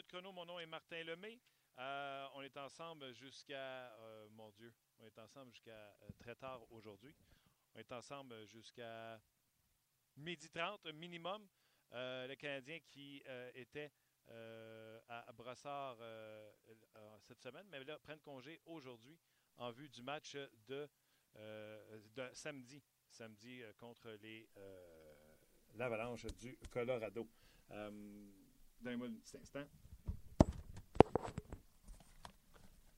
30 minutes chrono. Mon nom est Martin Lemay. Euh, on est ensemble jusqu'à. Euh, mon Dieu. On est ensemble jusqu'à euh, très tard aujourd'hui. On est ensemble jusqu'à midi 30 minimum. le Canadien qui était à, Brassard cette semaine, mais là, prennent congé aujourd'hui en vue du match de, samedi. Samedi contre les l'Avalanche du Colorado. Donnez-moi un petit instant.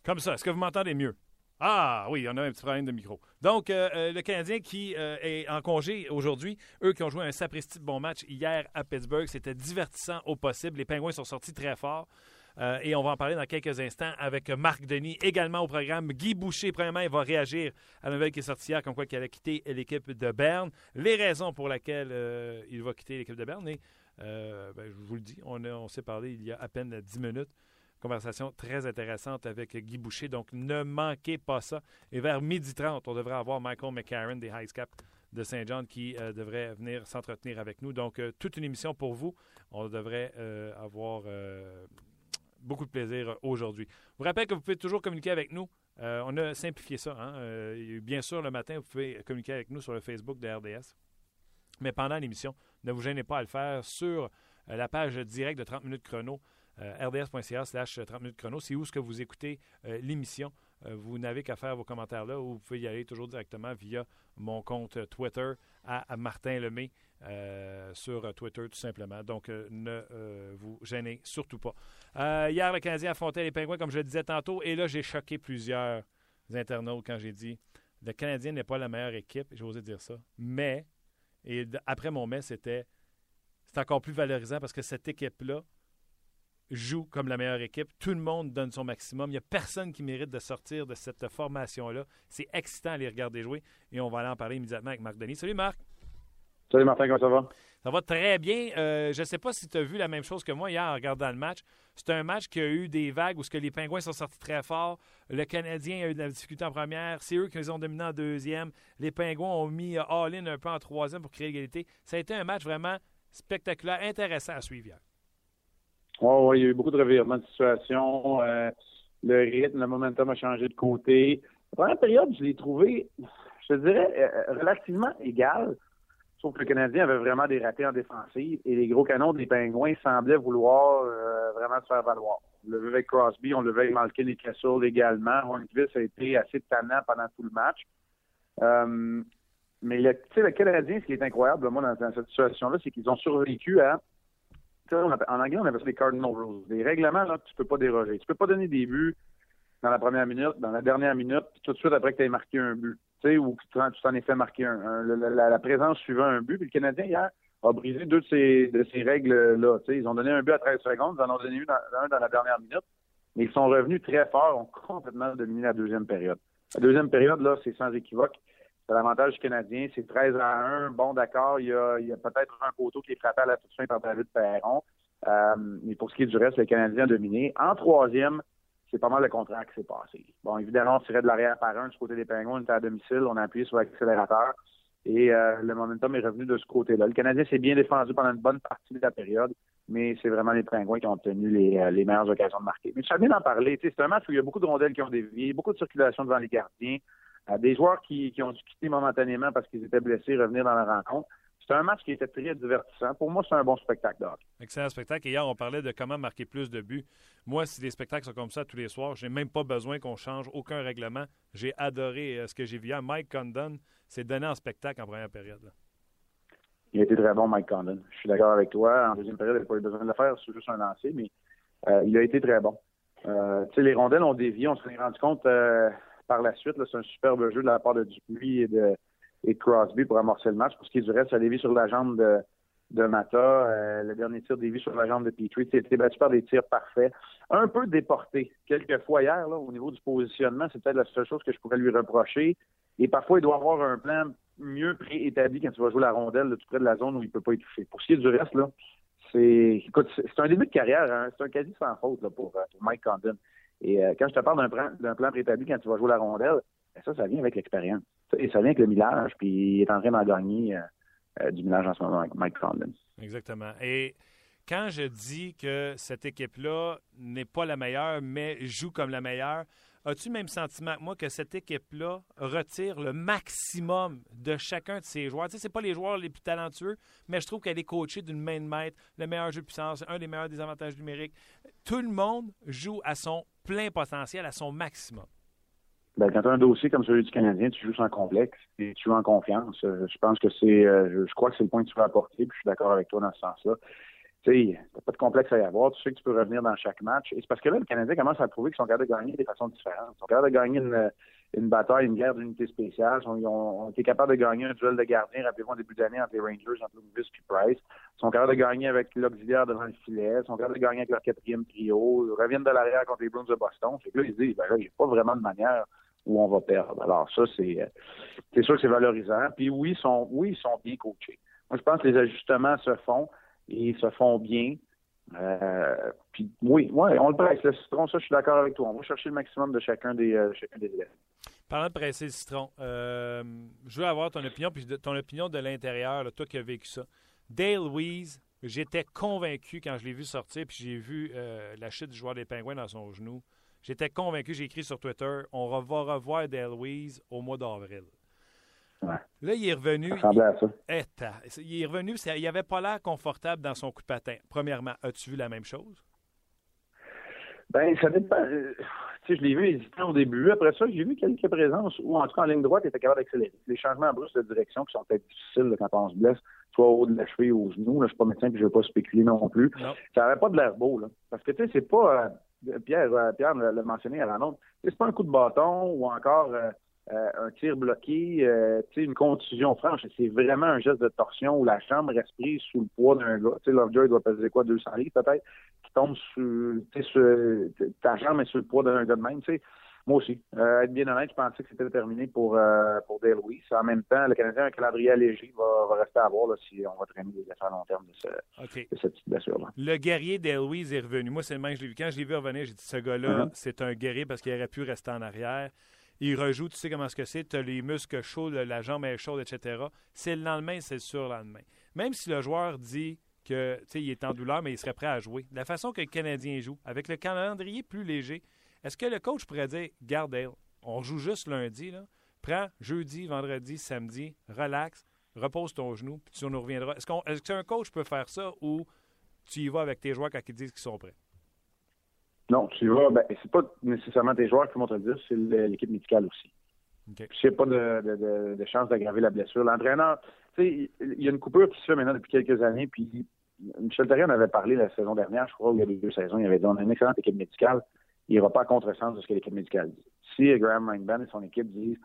Comme ça. Est-ce que vous m'entendez mieux? Ah oui, on a un petit problème de micro. Donc, euh, euh, le Canadien qui euh, est en congé aujourd'hui, eux qui ont joué un sapristi bon match hier à Pittsburgh, c'était divertissant au possible. Les Pingouins sont sortis très forts. et on va en parler dans quelques instants avec Marc Denis, également au programme. Guy Boucher, premièrement, il va réagir à la nouvelle qui est sortie hier, comme quoi qu'il a quitté l'équipe de Berne. Les raisons pour lesquelles il va quitter l'équipe de Berne. Et, ben, je vous le dis, on, on s'est parlé il y a à peine 10 minutes. Conversation très intéressante avec Guy Boucher. Donc, ne manquez pas ça. Et vers midi 30, on devrait avoir Michael McCarron des High Cap de Saint-Jean qui euh, devrait venir s'entretenir avec nous. Donc, euh, toute une émission pour vous. On devrait euh, avoir beaucoup de plaisir aujourd'hui. Je vous rappelle que vous pouvez toujours communiquer avec nous. on a simplifié ça. Hein. bien sûr, le matin, vous pouvez communiquer avec nous sur le Facebook de RDS. Mais pendant l'émission, ne vous gênez pas à le faire sur la page directe de 30 minutes chrono rds.ca slash 30 minutes chrono. C'est où ce que vous écoutez euh, l'émission. Euh, vous n'avez qu'à faire vos commentaires là ou vous pouvez y aller toujours directement via mon compte Twitter à, Martin Lemay sur Twitter tout simplement. Donc ne vous gênez surtout pas. hier, le Canadien affrontait les Pingouins, comme je le disais tantôt, et là, j'ai choqué plusieurs internautes quand j'ai dit le Canadien n'est pas la meilleure équipe, j'ai osé dire ça, mais, et après mon mais, c'était encore plus valorisant parce que cette équipe-là joue comme la meilleure équipe. Tout le monde donne son maximum. Il n'y a personne qui mérite de sortir de cette formation-là. C'est excitant à les regarder jouer et on va aller en parler immédiatement avec Marc Denis. Salut Marc. Salut Martin, comment ça va? Ça va très bien. Euh, je ne sais pas si tu as vu la même chose que moi hier en regardant le match. C'est un match qui a eu des vagues où ce que les Pingouins sont sortis très fort. Le Canadien a eu de la difficulté en première. C'est eux qui les ont dominés en deuxième. Les Pingouins ont mis all-in un peu en troisième pour créer l'égalité. Ça a été un match vraiment spectaculaire, intéressant à suivre hier. Oui, il y a eu beaucoup de revirements de situation. Euh, le rythme, le momentum a changé de côté. La première période, je l'ai trouvé, je dirais, euh, relativement égal. Sauf que le Canadien avait vraiment des ratés en défensive et les gros canons des Pingouins semblaient vouloir euh, vraiment se faire valoir. On le avec Crosby, on le avec Malkin et Kessel également. Hornquist a été assez tannant pendant tout le match. mais le, le Canadien, ce qui est incroyable, moi, dans, dans cette situation-là, c'est qu'ils ont survécu à en anglais, on appelle ça les cardinal rules. Des règlements là, que tu peux pas déroger. Tu peux pas donner des buts dans la première minute, dans la dernière minute, puis tout de suite après que tu aies marqué un but. Tu sais, ou que tu t'en es fait marquer un. la, présence suivant un but. Puis le Canadien, hier, a brisé deux de ces, de ces règles-là. Ils ont donné un but à 13 secondes, ils en ont donné un dans, la dernière minute. Mais ils sont revenus très forts, ont complètement dominé la deuxième période. La deuxième période, là, c'est sans équivoque. C'est l'avantage Canadien. C'est 13 à 1. Bon, d'accord, il y a, peut-être un poteau qui est frappé à la toute fin par David Perron. Euh, mais pour ce qui est du reste, le Canadien a dominé. En troisième, c'est pas mal le contraire qui s'est passé. Bon, évidemment, on tirait de l'arrière par un du côté des Pingouins, on était à domicile, on a appuyé sur l'accélérateur et euh, le momentum est revenu de ce côté-là. Le Canadien s'est bien défendu pendant une bonne partie de la période, mais c'est vraiment les Pingouins qui ont obtenu les, euh, meilleures occasions de marquer. Mais tu as bien d'en parler. C'est un match où il y a beaucoup de rondelles qui ont dévié, beaucoup de circulation devant les gardiens des joueurs qui, ont dû quitter momentanément parce qu'ils étaient blessés, revenir dans la rencontre. C'est un match qui était très divertissant. Pour moi, c'est un bon spectacle d'or. Excellent spectacle. Et hier, on parlait de comment marquer plus de buts. Moi, si les spectacles sont comme ça tous les soirs, j'ai même pas besoin qu'on change aucun règlement. J'ai adoré euh, ce que j'ai vu hier. Mike Condon s'est donné en spectacle en première période. Il a été très bon, Mike Condon. Je suis d'accord avec toi. En deuxième période, il n'a pas eu besoin de le faire. C'est juste un lancer, mais euh, il a été très bon. Euh, les rondelles ont dévié. On s'en est rendu compte par la suite. C'est un superbe jeu de la part de Dupuis et de, Crosby pour amorcer le match. Pour ce qui est du reste, ça a sur la jambe de, Mata. Euh, le dernier tir dévié sur la jambe de Petrie. C'était battu par des tirs parfaits. Un peu déporté. Quelques fois hier, au niveau du positionnement, c'est peut-être la seule chose que je pourrais lui reprocher. Et parfois, il doit avoir un plan mieux préétabli quand tu vas jouer la rondelle tout près de la zone où il ne peut pas y toucher. Pour ce qui est du reste, c'est, c'est un début de carrière, hein. c'est un quasi sans faute pour, euh, pour Mike Condon. Et euh, quand je te parle d'un plan, préétabli quand tu vas jouer la rondelle, ben ça, ça vient avec l'expérience. Et ça vient avec le millage, puis il est en train d'en gagner euh, euh, du millage en ce moment avec Mike Condon. Exactement. Et quand je dis que cette équipe-là n'est pas la meilleure, mais joue comme la meilleure, as-tu le même sentiment que moi que cette équipe-là retire le maximum de chacun de ses joueurs? Tu sais, c'est pas les joueurs les plus talentueux, mais je trouve qu'elle est coachée d'une main de maître, le meilleur jeu de puissance, un des meilleurs des avantages numériques. Tout le monde joue à son plein potentiel, à son maximum. Ben, quand tu as un dossier comme celui du Canadien, tu joues sans complexe et tu joues en confiance. Euh, je pense que c'est, euh, je crois que c'est le point que tu veux apporter, puis je suis d'accord avec toi dans ce sens-là. Tu sais, t'as pas de complexe à y avoir. Tu sais que tu peux revenir dans chaque match. Et c'est parce que là, le Canadien commence à prouver qu'ils sont capables de gagner de façons différentes. Ils sont capables de gagner une, une bataille, une guerre d'unité spéciale. Ils ont, été capables de gagner un duel de gardien, rappelez-vous, en début d'année, entre les Rangers, entre Lundqvist et Price. Ils sont capables de gagner avec l'auxiliaire devant le filet. Ils sont capables de gagner avec leur quatrième trio. Ils reviennent de l'arrière contre les Bruins de Boston. Fait que là, ils disent, ben là, il n'y a pas vraiment de manière où on va perdre. Alors ça, c'est euh, c'est sûr que c'est valorisant. Puis oui, ils sont oui, ils sont bien coachés. Moi, je pense que les ajustements se font et ils se font bien. Euh, puis oui, ouais, on le presse, le citron, ça, je suis d'accord avec toi. On va chercher le maximum de chacun des, euh, chacun des élèves. Parlant de presser le citron, je veux avoir ton opinion, puis ton opinion de l'intérieur, toi qui as vécu ça. Dale Weiss, j'étais convaincu quand je l'ai vu sortir, puis j'ai vu la chute du joueur des Pingouins dans son genou. J'étais convaincu, j'ai écrit sur Twitter, on va revoir Louise au mois d'avril. Là, il est revenu. Il, il est revenu, il n'avait pas l'air confortable dans son coup de patin. Premièrement, as-tu vu la même chose? Ben, ça dépend. Tu sais, je l'ai vu hésiter au début. Après ça, j'ai vu quelques présences où, en tout cas, en ligne droite, il était capable d'accélérer. Les changements brusques de direction qui sont peut-être difficiles quand on se blesse, soit au haut de la cheville ou au genou. Là, je suis pas médecin et je ne veux pas spéculer non plus. Ça n'avait pas de l'air beau. Là. Parce que, tu sais, c'est pas. Euh, Pierre, euh, Pierre l'a mentionné à la nôtre, c'est pas un coup de bâton ou encore euh, un tir bloqué, une contusion franche. C'est vraiment un geste de torsion où la jambe reste prise sous le poids d'un gars. Tu sais, Lovejoy doit peser quoi, 200 livres peut-être, tombe sur, ta jambe est sur le poids d'un gars de même. Tu sais. Moi aussi. Euh, être bien honnête, je pensais que c'était terminé pour, euh, pour Dale Louis. En même temps, le Canadien un calendrier allégé va, va rester à voir là, si on va traîner des affaires à long terme de, ce, cette petite blessure-là. Le guerrier Dale Louis est revenu. Moi, c'est le même je l'ai vu. Quand je l'ai vu revenir, j'ai dit ce gars-là, mm-hmm. c'est un guerrier parce qu'il aurait pu rester en arrière. Il rejoue, tu sais comment ce que c'est, tu as les muscles chauds, la jambe est chaude, etc. C'est le lendemain, c'est le surlendemain. Même si le joueur dit que il est en douleur, mais il serait prêt à jouer. La façon que le Canadien joue, avec le calendrier plus léger, est-ce que le coach pourrait dire Garde, on joue juste lundi, là. prends jeudi, vendredi, samedi, relax, repose ton genou, puis tu nous reviendras. Est-ce, qu'on, est-ce qu'un coach peut faire ça ou tu y vas avec tes joueurs quand ils disent qu'ils sont prêts? Non, tu y vas. Ben, c'est pas nécessairement tes joueurs qui vont te le dire, c'est l'équipe médicale aussi. Okay. N'y a pas de, de, chance d'aggraver la blessure, l'entraîneur, il y a une coupure qui se fait maintenant depuis quelques années, puis Michel Therrien en avait parlé la saison dernière, je crois, il y a deux saisons, il avait dit on a une excellente équipe médicale il va pas à contresens de ce que l'équipe médicale dit. Si Graham Rainban et son équipe disent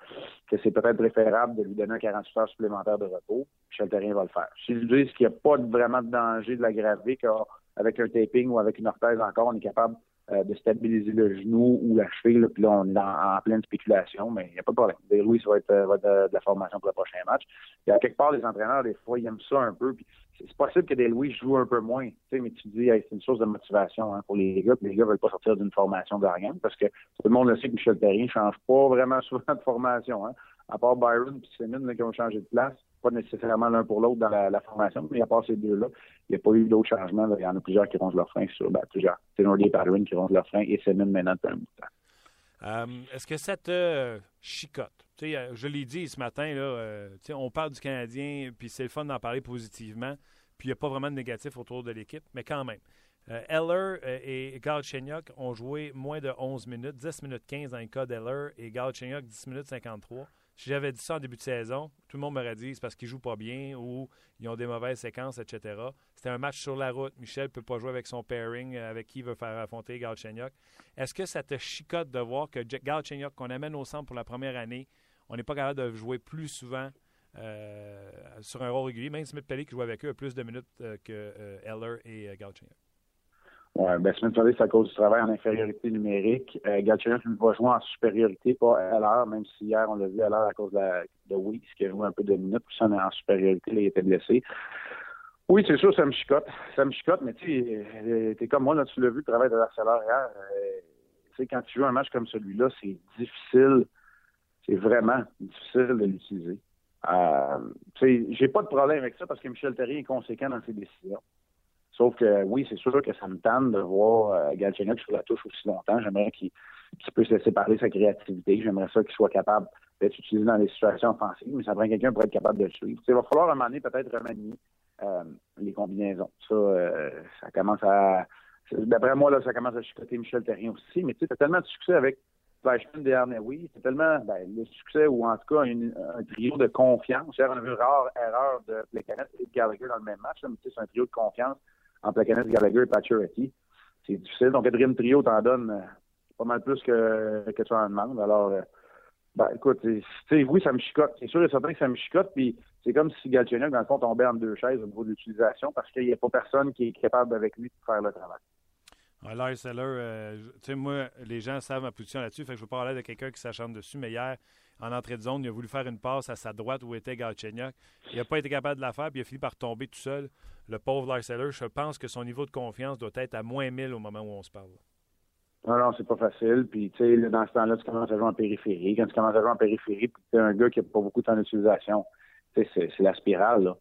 que c'est peut-être préférable de lui donner un 48 heures supplémentaires de repos, Michel Terrien va le faire. S'ils disent qu'il n'y a pas vraiment de danger de l'aggraver, qu'avec un taping ou avec une orthèse encore, on est capable euh, de stabiliser le genou ou la cheville, puis là, on est en, pleine spéculation, mais il n'y a pas de problème. Louis, va être, euh, de, la formation pour le prochain match. Et à quelque part, les entraîneurs, des fois, ils aiment ça un peu, puis c'est possible que des Louis un peu moins, mais tu dis, c'est une source de motivation hein, pour les gars, puis les gars ne veulent pas sortir d'une formation gagnante, parce que tout le monde le sait que Michel Perrin ne change pas vraiment souvent de formation, hein, à part Byron et Simmons qui ont changé de place, pas nécessairement l'un pour l'autre dans la, formation, mais à part ces deux-là, il n'y a pas eu d'autres changements. Il y en a plusieurs qui rongent leur frein sur, ben, plusieurs. C'est Nordier et qui rongent leur frein et maintenant depuis un bout de temps. Euh, est-ce que ça te chicote? Euh, je l'ai dit ce matin, là, euh, on parle du Canadien, puis c'est le fun d'en parler positivement. Puis il n'y a pas vraiment de négatif autour de l'équipe, mais quand même. Eller euh, et Galchenyuk ont joué moins de 11 minutes, 10 minutes 15 dans le cas d'Eller et Galchenyuk 10 minutes 53. Si j'avais dit ça en début de saison, tout le monde m'aurait dit c'est parce qu'ils jouent pas bien ou ils ont des mauvaises séquences, etc. C'était un match sur la route. Michel ne peut pas jouer avec son pairing, euh, avec qui il veut faire affronter Galchenyuk. Est-ce que ça te chicote de voir que Galchenyuk, qu'on amène au centre pour la première année, on n'est pas capable de jouer plus souvent euh, sur un rôle régulier. Même Smith Pelly qui joue avec eux a plus de minutes euh, que euh, Eller et Galchenyuk. Oui, ben Smith c'est à cause du travail en infériorité numérique. Euh, Galchenyuk va jouer en supériorité, pas Eller, même si hier on l'a vu à l'heure à cause de, la, qui a joué un peu de minutes, puis ça en supériorité, là, il était blessé. Oui, c'est sûr, ça me chicote. Ça me chicote, mais tu es comme moi, là, tu l'as vu, le travail de l'harceleur hier. tu sais, quand tu joues un match comme celui-là, c'est difficile. C'est vraiment difficile de l'utiliser. Euh, j'ai pas de problème avec ça parce que Michel Terrier est conséquent dans ses décisions. Sauf que oui, c'est sûr que ça me tente de voir euh, sur la touche aussi longtemps. J'aimerais qu'il puisse laisser parler sa créativité. J'aimerais ça qu'il soit capable d'être utilisé dans les situations offensives, mais ça prend quelqu'un pour être capable de le suivre. il va falloir un moment donné peut-être remanier euh, les combinaisons. Ça, euh, ça commence à. D'après moi, là, ça commence à chicoter Michel Terrien aussi, mais tu sais, t'as tellement de succès avec Fleischmann et oui, c'est tellement ben, le succès ou en tout cas un trio de confiance. C'est une rare erreur de Plekanec et de Gallagher dans le même match, mais c'est un trio de confiance entre Plekanec, Gallagher et Pacioretty. C'est difficile. Donc, quatrième trio, t'en donnes euh, pas mal plus que, tu en demandes. Alors, euh, ben, écoute, oui, ça me chicote. C'est sûr et certain que ça me chicote. Puis c'est comme si Galchenyuk, dans le fond, tombait en deux chaises au niveau de l'utilisation parce qu'il n'y a pas personne qui est capable avec lui de faire le travail. Lars Seller, euh, tu sais, moi, les gens savent ma position là-dessus, fait que je veux parler de quelqu'un qui s'acharne dessus, mais hier, en entrée de zone, il a voulu faire une passe à sa droite où était Galchenyuk. Il n'a pas été capable de la faire, puis il a fini par tomber tout seul. Le pauvre Lars Seller, je pense que son niveau de confiance doit être à moins 1000 au moment où on se parle. Non, non, c'est pas facile. Puis, tu sais, dans ce temps-là, tu commences à jouer en périphérie. Quand tu commences à jouer en périphérie, puis tu es un gars qui n'a pas beaucoup de temps d'utilisation, c'est la spirale, là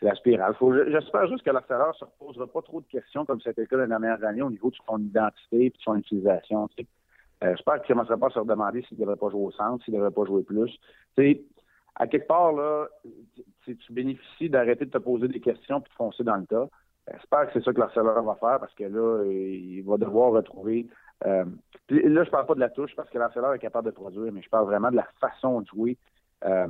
c'est la spirale. J'espère juste que l'affaire se posera pas trop de questions comme c'était le cas les dernières années au niveau de son identité et de son utilisation. Euh, j'espère qu'il ne commencera pas à se redemander s'il ne devrait pas jouer au centre, s'il ne devrait pas jouer plus. À quelque part, là, tu bénéficies d'arrêter de te poser des questions et de foncer dans le tas. J'espère que c'est ça que l'harceleur va faire parce que là, il va devoir retrouver. Euh, là, je parle pas de la touche parce que l'harceleur est capable de produire, mais je parle vraiment de la façon de jouer. Euh,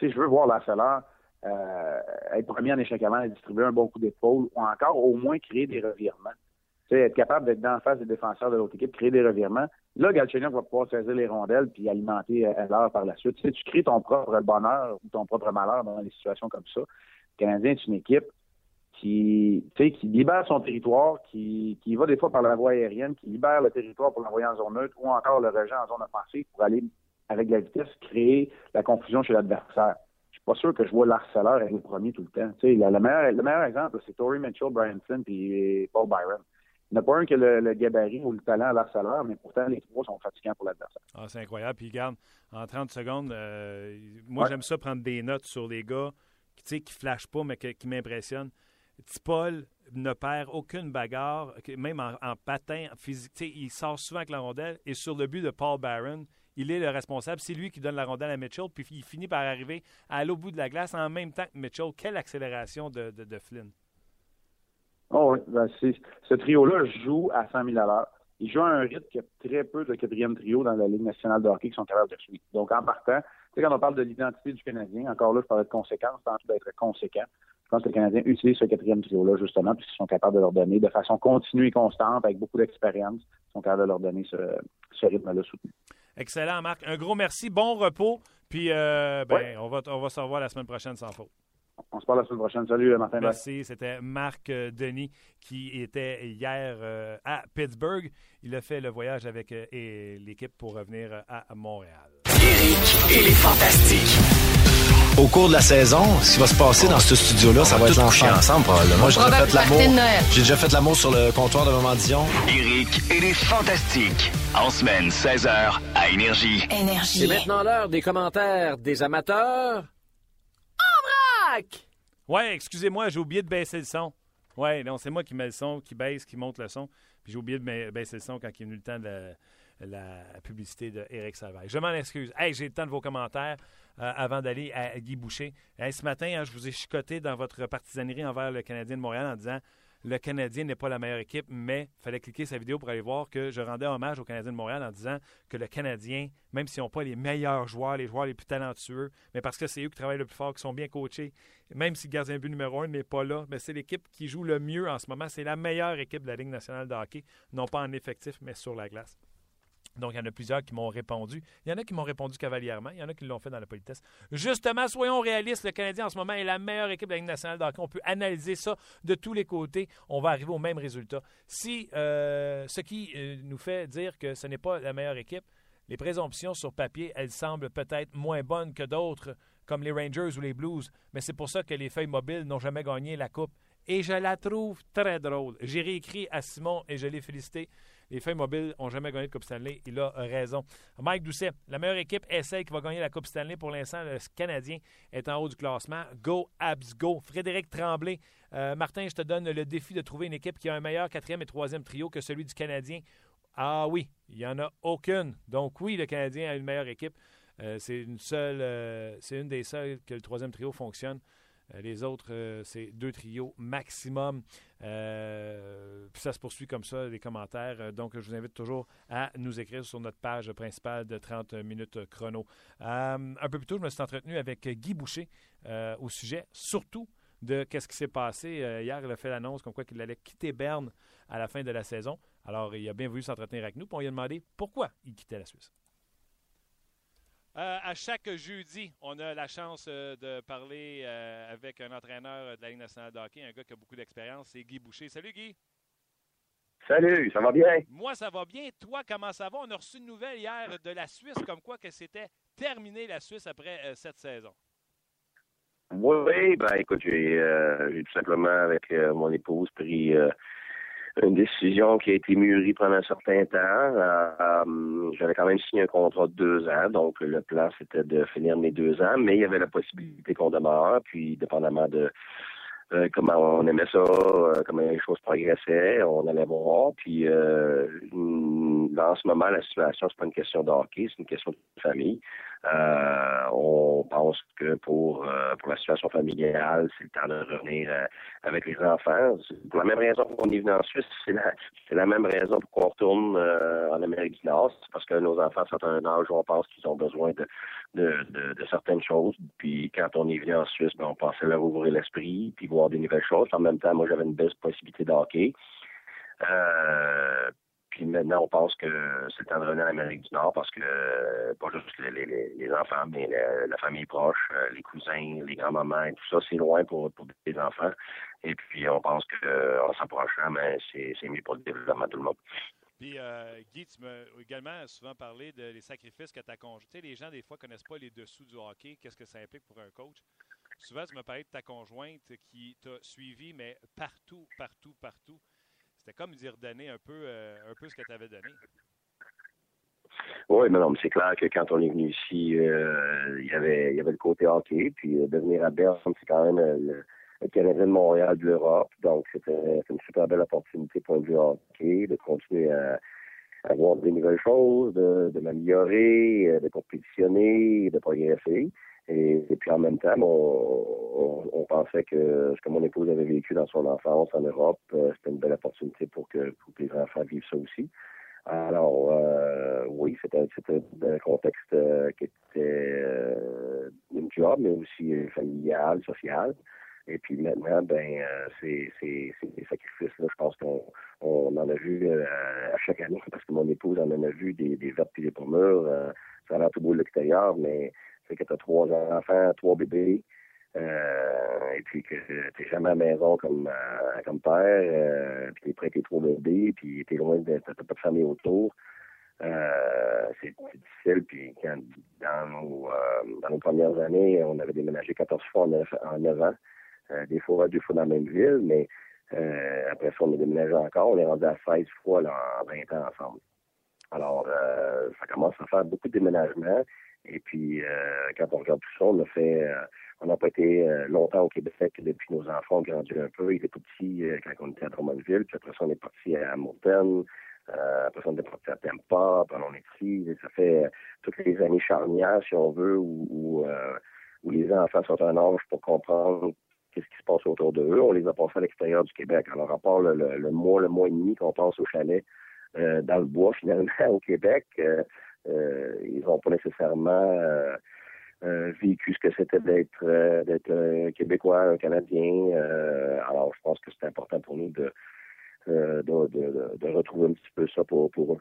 je veux voir l'harceleur euh, être premier en échec avant et distribuer un bon coup d'épaule ou encore au moins créer des revirements. Être capable d'être dans la face des défenseurs de l'autre équipe, créer des revirements. Là, Galchenyuk va pouvoir saisir les rondelles puis alimenter euh, l'heure par la suite. Tu, tu crées ton propre bonheur ou ton propre malheur dans des situations comme ça. Le Canadien est une équipe qui, libère son territoire, qui, va des fois par la voie aérienne, qui libère le territoire pour l'envoyer en zone neutre ou encore le rejet en zone offensive pour aller, avec la vitesse, créer la confusion chez l'adversaire pas sûr que je vois l'harceleur avec le premier tout le temps. Le, meilleur, le meilleur exemple, c'est Tory Mitchell, Brian Flynn et Paul Byron. Il n'y en a pas un qui a le, gabarit ou le talent à l'harceleur, mais pourtant, les trois sont fatigants pour l'adversaire. Ah, c'est incroyable. Puis, regarde, en 30 secondes, euh, moi, j'aime ça prendre des notes sur les gars qui ne flashent pas, mais qui, m'impressionnent. Paul ne perd aucune bagarre, même en, en patin physique. il sort souvent avec la rondelle. Et sur le but de Paul Byron, il est le responsable. C'est lui qui donne la rondelle à Mitchell, puis il finit par arriver à l'autre bout de la glace en même temps que Mitchell. Quelle accélération de, Flynn. Oh oui, ben, ce trio-là joue à 100 000 à l'heure. Il joue à un rythme qui a très peu de quatrième trio dans la Ligue nationale de hockey qui sont capables de suivre. Donc, en partant, tu sais, quand on parle de l'identité du Canadien, encore là, je parlais de conséquences, tant d'être conséquent. Je pense que le Canadien utilise ce quatrième trio-là, justement, puisqu'ils sont capables de leur donner de façon continue et constante, avec beaucoup d'expérience, ils sont capables de leur donner ce, ce rythme-là soutenu. Excellent, Marc. Un gros merci. Bon repos. Puis, euh, ben, on, va, on va se revoir la semaine prochaine sans faute. On se parle la semaine prochaine. Salut, Martin. Merci. C'était Marc euh, Denis qui était hier euh, à Pittsburgh. Il a fait le voyage avec l'équipe pour revenir à Montréal. Eric, il est fantastique au cours de la saison, ce qui va se passer dans ce studio-là, ça va être ensemble. ensemble probablement. Moi, j'ai déjà fait l'amour. J'ai déjà fait l'amour sur le comptoir de Maman Dion. Eric, il est fantastique. En semaine, 16h, à Énergie. Énergie. C'est maintenant l'heure des commentaires des amateurs. Ouais, excusez-moi, j'ai oublié de baisser le son. Ouais, non, c'est moi qui mets le son, qui baisse, qui monte le son. Puis j'ai oublié de baisser le son quand il est venu le temps de la, publicité d'Éric Salvaille. Je m'en excuse. Hey, j'ai le temps de vos commentaires. Euh, avant d'aller à Guy Boucher. ce matin, hein, je vous ai chicoté dans votre partisanerie envers le Canadien de Montréal en disant le Canadien n'est pas la meilleure équipe, mais il fallait cliquer sa vidéo pour aller voir que je rendais hommage au Canadien de Montréal en disant que le Canadien, même s'ils n'ont pas les meilleurs joueurs, les joueurs les plus talentueux, mais parce que c'est eux qui travaillent le plus fort, qui sont bien coachés, même si le gardien but numéro un n'est pas là, mais c'est l'équipe qui joue le mieux en ce moment. C'est la meilleure équipe de la Ligue nationale de hockey, non pas en effectif, mais sur la glace. Donc, il y en a plusieurs qui m'ont répondu. Il y en a qui m'ont répondu cavalièrement. Il y en a qui l'ont fait dans la politesse. Justement, soyons réalistes. Le Canadien, en ce moment, est la meilleure équipe de la Ligue nationale Donc, On peut analyser ça de tous les côtés. On va arriver au même résultat. Si euh, ce qui euh, nous fait dire que ce n'est pas la meilleure équipe, les présomptions sur papier, elles semblent peut-être moins bonnes que d'autres, comme les Rangers ou les Blues. Mais c'est pour ça que les feuilles mobiles n'ont jamais gagné la Coupe. Et je la trouve très drôle. J'ai réécrit à Simon et je l'ai félicité. Les feuilles mobiles n'ont jamais gagné de Coupe Stanley. Il a raison. Mike Doucet, la meilleure équipe essaie qui va gagner la Coupe Stanley. Pour l'instant, le Canadien est en haut du classement. Go, Abs, go. Frédéric Tremblay, euh, Martin, je te donne le défi de trouver une équipe qui a un meilleur quatrième et troisième trio que celui du Canadien. Ah oui, il n'y en a aucune. Donc oui, le Canadien a une meilleure équipe. Euh, c'est une seule, euh, c'est une des seules que le troisième trio fonctionne. Euh, les autres, c'est deux trios maximum. puis ça se poursuit comme ça, les commentaires. donc, je vous invite toujours à nous écrire sur notre page principale de 30 minutes chrono. un peu plus tôt, je me suis entretenu avec Guy Boucher au sujet, surtout de qu'est-ce qui s'est passé. hier, il a fait l'annonce comme quoi qu'il allait quitter Berne à la fin de la saison. Alors, il a bien voulu s'entretenir avec nous, puis on lui a demandé pourquoi il quittait la Suisse. Euh, à chaque jeudi, on a la chance euh, de parler euh, avec un entraîneur de la Ligue nationale de hockey, un gars qui a beaucoup d'expérience, c'est Guy Boucher. Salut Guy. Salut, ça va bien? Moi, ça va bien. Toi, comment ça va? On a reçu une nouvelle hier de la Suisse, comme quoi que c'était terminé la Suisse après cette saison. Oui, ben écoute, j'ai tout simplement avec mon épouse pris une décision qui a été mûrie pendant un certain temps. Euh, euh, j'avais quand même signé un contrat de deux ans, donc le plan c'était de finir mes deux ans, mais il y avait la possibilité qu'on demeure, puis dépendamment de euh, comment on aimait ça, comment les choses progressaient, on allait voir. Puis dans ce moment, la situation, c'est pas une question de c'est une question de famille. Euh, on pense que pour, euh, pour la situation familiale, c'est le temps de revenir euh, avec les enfants. Pour la même raison qu'on est venu en Suisse, c'est la, la même raison pour qu'on retourne en Amérique du Nord. C'est parce que nos enfants sont à un âge où on pense qu'ils ont besoin de, de, de, certaines choses. Puis quand on est venu en Suisse, ben, on pensait leur ouvrir l'esprit, puis voir des nouvelles choses. En même temps, moi, j'avais une belle possibilité de hockey. Euh, maintenant, on pense que c'est le temps de revenir en Amérique du Nord parce que euh, pas juste les, enfants, mais la, famille proche, euh, les cousins, les grands-mamans, tout ça, c'est loin pour, pour enfants. Et puis, on pense qu'en s'approchant, mais c'est mieux pour le développement de tout le monde. Puis, euh, Guy, tu m'as également souvent parlé des sacrifices que tu as conjugués. Les gens, des fois, ne connaissent pas les dessous du hockey. Qu'est-ce que ça implique pour un coach? Souvent, tu m'as parlé de ta conjointe qui t'a suivi, mais partout, partout, partout. C'était comme dire donner un peu, euh, un peu ce que tu avais donné. Oui, mais non, c'est clair que quand on est venu ici, euh, il y avait il y avait le côté hockey, puis euh, de venir à Berne, c'est quand même le, Canadien de Montréal de l'Europe, donc c'était une super belle opportunité pour le hockey, de continuer à, à voir des nouvelles choses, de m'améliorer, de compétitionner, de progresser. Et, puis en même temps, on, pensait que ce que mon épouse avait vécu dans son enfance en Europe, euh, c'était une belle opportunité pour que, les enfants vivent ça aussi. Alors, euh, oui, c'était un contexte euh, qui était une job, mais aussi familial, social. Et puis maintenant, ben, c'est des sacrifices. Là, je pense qu'on on en a vu à chaque année, parce que mon épouse en a vu des, des vertes et des pommures. ça a l'air tout beau de l'extérieur, mais c'est que tu as trois enfants, trois bébés, euh, et puis que tu n'es jamais à la maison comme, euh, comme père, euh, puis tu es prêt tes trois bébés, puis tu es loin de t'as pas de famille autour. c'est difficile, puis quand, dans, nos, dans nos premières années, on avait déménagé 14 fois en 9, ans, des fois deux fois dans la même ville, mais après ça, on a déménagé encore, on est rendu à 16 fois en 20 ans ensemble. Alors, ça commence à faire beaucoup de déménagements. Et puis, euh, quand on regarde tout ça, on a fait, euh, on n'a pas été euh, longtemps au Québec depuis nos enfants ont grandi un peu. Ils étaient tout petits quand on était à Drummondville. Puis après ça, on est parti à Mountain. après ça, on est parti à Tampa. Puis on est ici. ça fait toutes les années charnières, si on veut, où, où, les enfants sont un âge pour comprendre qu'est-ce qui se passe autour d'eux. On les a passés à l'extérieur du Québec. Alors, à part le, le, mois, le mois et demi qu'on passe au chalet dans le bois, finalement, au Québec, euh, ils n'ont pas nécessairement euh, euh, vécu ce que c'était d'être d'être québécois, un canadien. alors, je pense que c'est important pour nous de retrouver un petit peu ça pour, eux.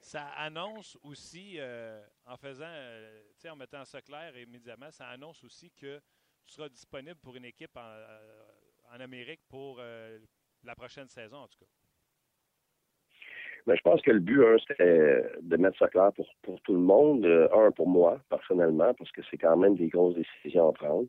Ça annonce aussi, en faisant, en mettant ça clair immédiatement, ça annonce aussi que tu seras disponible pour une équipe en, en Amérique pour la prochaine saison, en tout cas. Mais je pense que le but, un, c'est de mettre ça clair pour, pour tout le monde. Euh, un, pour moi, personnellement, parce que c'est quand même des grosses décisions à prendre.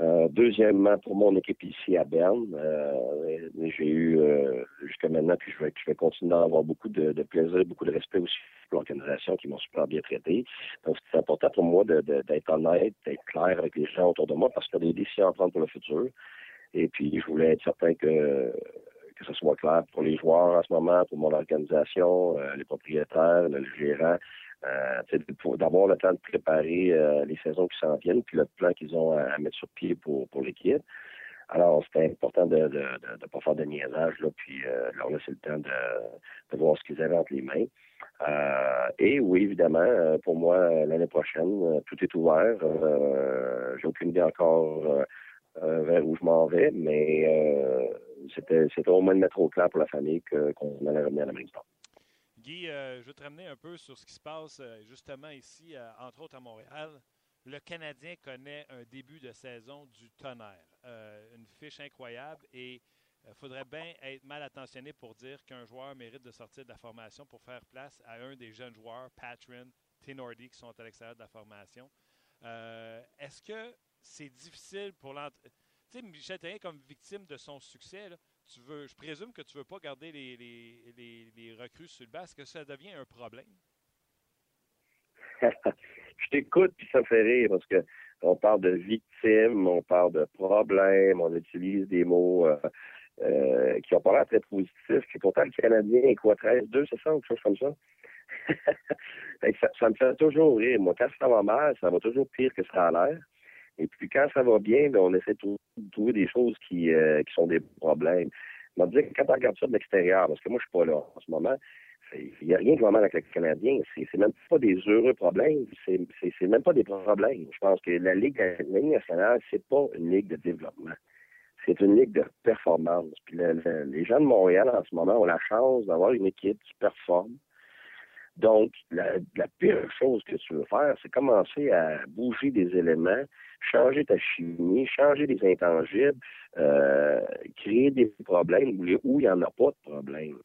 Euh, deuxièmement, pour mon équipe ici à Berne, euh, j'ai eu euh, jusqu'à maintenant, puis je vais, je vais continuer à avoir beaucoup de, de, plaisir, beaucoup de respect aussi pour l'organisation qui m'ont super bien traité. Donc, c'est important pour moi d'être de, honnête, d'être clair avec les gens autour de moi parce qu'il y a des décisions à prendre pour le futur. Et puis, je voulais être certain que que ce soit clair pour les joueurs en ce moment, pour mon organisation, les propriétaires, le gérant, euh, d'avoir le temps de préparer euh, les saisons qui s'en viennent, puis le plan qu'ils ont à, mettre sur pied pour, pour l'équipe. Alors, c'était important de ne de, de, pas faire de niaisage, là, puis euh, leur laisser le temps de, voir ce qu'ils avaient entre les mains. Euh, et oui, évidemment, euh, pour moi, l'année prochaine, tout est ouvert. J'ai aucune idée encore vers où je m'en vais, mais c'était au moins de mettre au clair pour la famille qu'on allait revenir à la du Guy, euh, je veux te ramener un peu sur ce qui se passe euh, justement ici, euh, entre autres à Montréal. Le Canadien connaît un début de saison du tonnerre. une fiche incroyable et il faudrait bien être mal attentionné pour dire qu'un joueur mérite de sortir de la formation pour faire place à un des jeunes joueurs, Patrin, Tinordi, qui sont à l'extérieur de la formation. Est-ce que c'est difficile pour l'entraîneur? Tu sais, Michel comme victime de son succès, là, tu veux, je présume que tu ne veux pas garder les, les, les, recrues sur le bas. Est-ce que ça devient un problème? je t'écoute puis ça fait rire parce que on parle de victimes, on parle de problèmes, on utilise des mots euh, euh, qui ont pas l'air très positifs. Puis pourtant, le Canadien est quoi, 13-2, c'est ça, ou quelque chose comme ça? ça? ça? me fait toujours rire. Moi, quand ça va mal, ça va toujours pire que ça a l'air. Et puis quand ça va bien, ben, on essaie de trouver des choses qui, euh, qui sont des problèmes. On dire que quand on regarde ça de l'extérieur, parce que moi je suis pas là en ce moment, il n'y a rien va mal avec le Canadien. C'est même pas des heureux problèmes. C'est même pas des problèmes. Je pense que la Ligue, la Ligue nationale, c'est pas une ligue de développement. C'est une ligue de performance. Puis les gens de Montréal en ce moment ont la chance d'avoir une équipe qui performe, donc, la, pire chose que tu veux faire, c'est commencer à bouger des éléments, changer ta chimie, changer des intangibles, euh, créer des problèmes où il n'y en a pas de problème.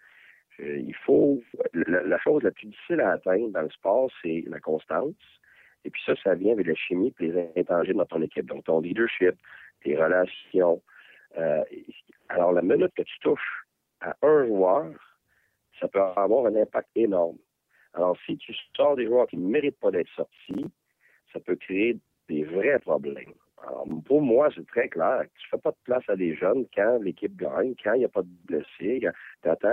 Euh, il faut la, chose la plus difficile à atteindre dans le sport, c'est la constance. Et puis ça, ça vient avec la chimie et les intangibles dans ton équipe. Donc, ton leadership, tes relations. Euh, alors, la minute que tu touches à un joueur, ça peut avoir un impact énorme. Alors, si tu sors des joueurs qui ne méritent pas d'être sortis, ça peut créer des vrais problèmes. Alors, pour moi, c'est très clair. Tu ne fais pas de place à des jeunes quand l'équipe gagne, quand il n'y a pas de blessés. Tu attends